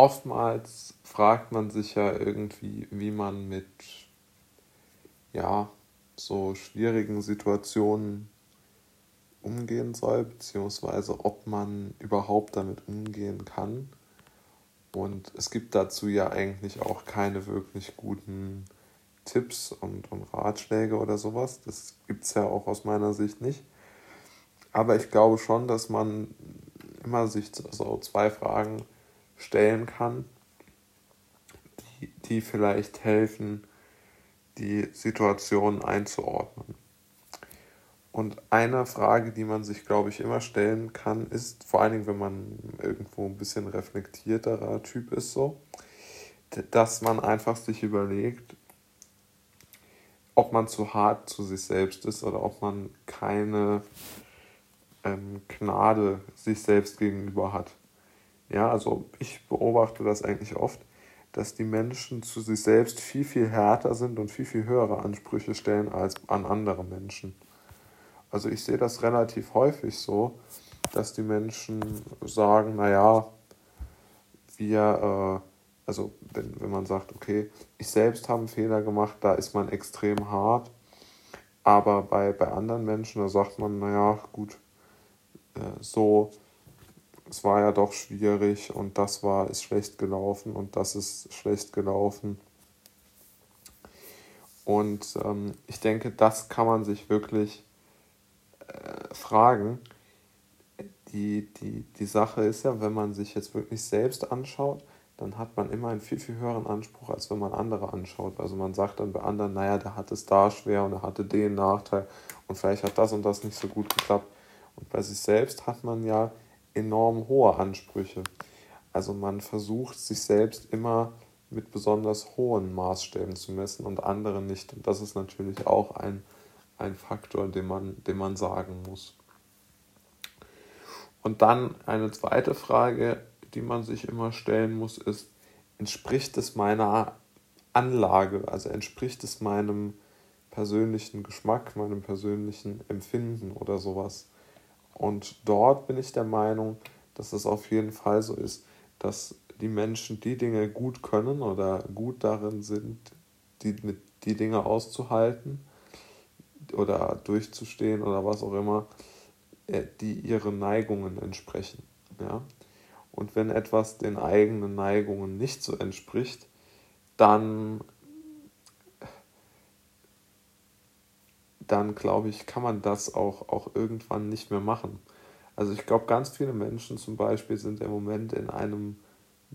oftmals fragt man sich ja irgendwie, wie man mit ja, so schwierigen Situationen umgehen soll, beziehungsweise ob man überhaupt damit umgehen kann. Und es gibt dazu ja eigentlich auch keine wirklich guten Tipps und, und Ratschläge oder sowas. Das gibt es ja auch aus meiner Sicht nicht. Aber ich glaube schon, dass man immer sich so zwei Fragen stellen kann, die, die vielleicht helfen, die Situation einzuordnen. Und eine Frage, die man sich, glaube ich, immer stellen kann, ist, vor allen Dingen, wenn man irgendwo ein bisschen reflektierterer Typ ist, so, dass man einfach sich überlegt, ob man zu hart zu sich selbst ist oder ob man keine ähm, Gnade sich selbst gegenüber hat. Ja, also ich beobachte das eigentlich oft, dass die Menschen zu sich selbst viel, viel härter sind und viel, viel höhere Ansprüche stellen als an andere Menschen. Also ich sehe das relativ häufig so, dass die Menschen sagen, naja, wir, äh, also wenn, wenn man sagt, okay, ich selbst habe einen Fehler gemacht, da ist man extrem hart. Aber bei, bei anderen Menschen, da sagt man, naja, gut, äh, so, es war ja doch schwierig und das war, ist schlecht gelaufen und das ist schlecht gelaufen. Und ähm, ich denke, das kann man sich wirklich äh, fragen. Die, die, die Sache ist ja, wenn man sich jetzt wirklich selbst anschaut, dann hat man immer einen viel, viel höheren Anspruch, als wenn man andere anschaut. Also man sagt dann bei anderen, naja, der hat es da schwer und er hatte den Nachteil und vielleicht hat das und das nicht so gut geklappt. Und bei sich selbst hat man ja enorm hohe Ansprüche. Also man versucht sich selbst immer mit besonders hohen Maßstäben zu messen und andere nicht. Und das ist natürlich auch ein ein Faktor, den man, den man sagen muss. Und dann eine zweite Frage, die man sich immer stellen muss, ist, entspricht es meiner Anlage, also entspricht es meinem persönlichen Geschmack, meinem persönlichen Empfinden oder sowas. Und dort bin ich der Meinung, dass es auf jeden Fall so ist, dass die Menschen die Dinge gut können oder gut darin sind, die, die Dinge auszuhalten oder durchzustehen oder was auch immer, äh, die ihren Neigungen entsprechen. Ja? Und wenn etwas den eigenen Neigungen nicht so entspricht, dann, dann glaube ich, kann man das auch, auch irgendwann nicht mehr machen. Also ich glaube, ganz viele Menschen zum Beispiel sind im Moment in einem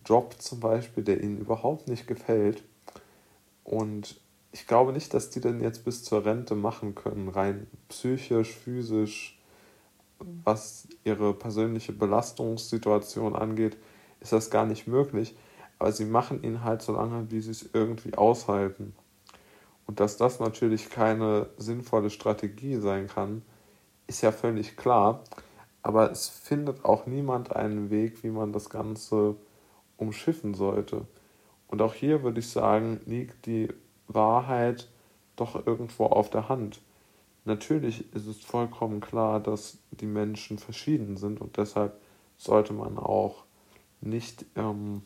Job zum Beispiel, der ihnen überhaupt nicht gefällt. Und ich glaube nicht, dass die dann jetzt bis zur Rente machen können, rein psychisch, physisch, was ihre persönliche Belastungssituation angeht, ist das gar nicht möglich. Aber sie machen ihn halt so lange, wie sie es irgendwie aushalten. Und dass das natürlich keine sinnvolle Strategie sein kann, ist ja völlig klar. Aber es findet auch niemand einen Weg, wie man das Ganze umschiffen sollte. Und auch hier würde ich sagen, liegt die Wahrheit doch irgendwo auf der Hand. Natürlich ist es vollkommen klar, dass die Menschen verschieden sind und deshalb sollte man auch nicht ähm,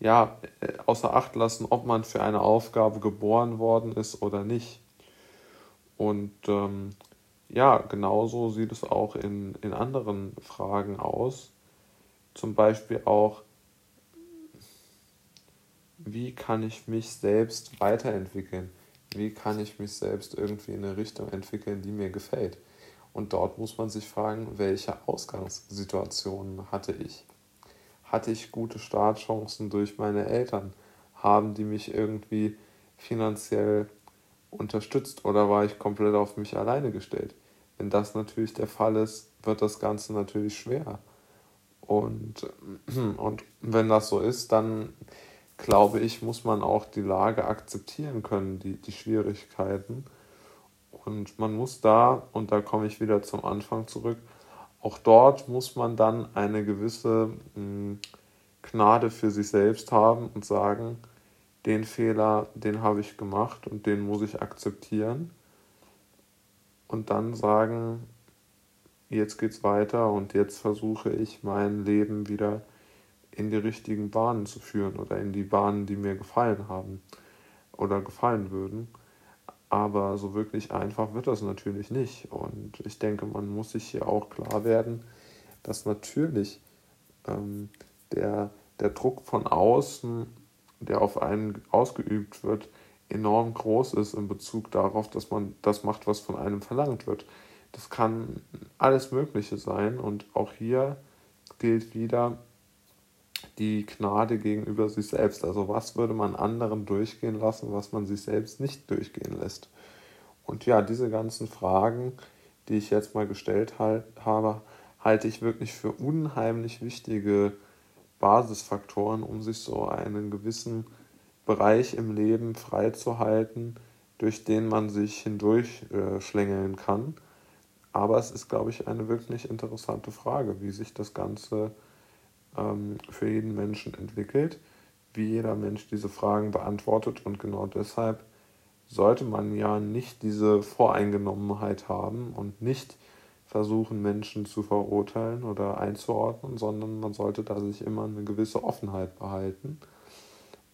ja, äh, außer Acht lassen, ob man für eine Aufgabe geboren worden ist oder nicht. Und ähm, ja, genauso sieht es auch in, in anderen Fragen aus. Zum Beispiel auch, wie kann ich mich selbst weiterentwickeln? Wie kann ich mich selbst irgendwie in eine Richtung entwickeln, die mir gefällt? Und dort muss man sich fragen, welche Ausgangssituationen hatte ich? Hatte ich gute Startchancen durch meine Eltern? Haben die mich irgendwie finanziell unterstützt oder war ich komplett auf mich alleine gestellt? Wenn das natürlich der Fall ist, wird das Ganze natürlich schwer. Und, und wenn das so ist, dann glaube ich, muss man auch die Lage akzeptieren können, die, die Schwierigkeiten. Und man muss da, und da komme ich wieder zum Anfang zurück, auch dort muss man dann eine gewisse hm, Gnade für sich selbst haben und sagen, den Fehler, den habe ich gemacht und den muss ich akzeptieren. Und dann sagen, jetzt geht's weiter und jetzt versuche ich mein Leben wieder in die richtigen Bahnen zu führen oder in die Bahnen, die mir gefallen haben oder gefallen würden. Aber so wirklich einfach wird das natürlich nicht. Und ich denke, man muss sich hier auch klar werden, dass natürlich ähm, der, der Druck von außen, der auf einen ausgeübt wird, enorm groß ist in Bezug darauf, dass man das macht, was von einem verlangt wird. Das kann alles Mögliche sein und auch hier gilt wieder die Gnade gegenüber sich selbst. Also was würde man anderen durchgehen lassen, was man sich selbst nicht durchgehen lässt. Und ja, diese ganzen Fragen, die ich jetzt mal gestellt halt, habe, halte ich wirklich für unheimlich wichtige Basisfaktoren, um sich so einen gewissen Bereich im Leben freizuhalten, durch den man sich hindurch äh, schlängeln kann. Aber es ist, glaube ich, eine wirklich interessante Frage, wie sich das Ganze ähm, für jeden Menschen entwickelt, wie jeder Mensch diese Fragen beantwortet. Und genau deshalb sollte man ja nicht diese Voreingenommenheit haben und nicht versuchen, Menschen zu verurteilen oder einzuordnen, sondern man sollte da sich immer eine gewisse Offenheit behalten.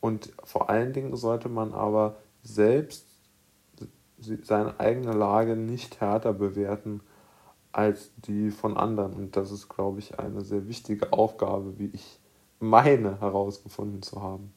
Und vor allen Dingen sollte man aber selbst seine eigene Lage nicht härter bewerten als die von anderen. Und das ist, glaube ich, eine sehr wichtige Aufgabe, wie ich meine herausgefunden zu haben.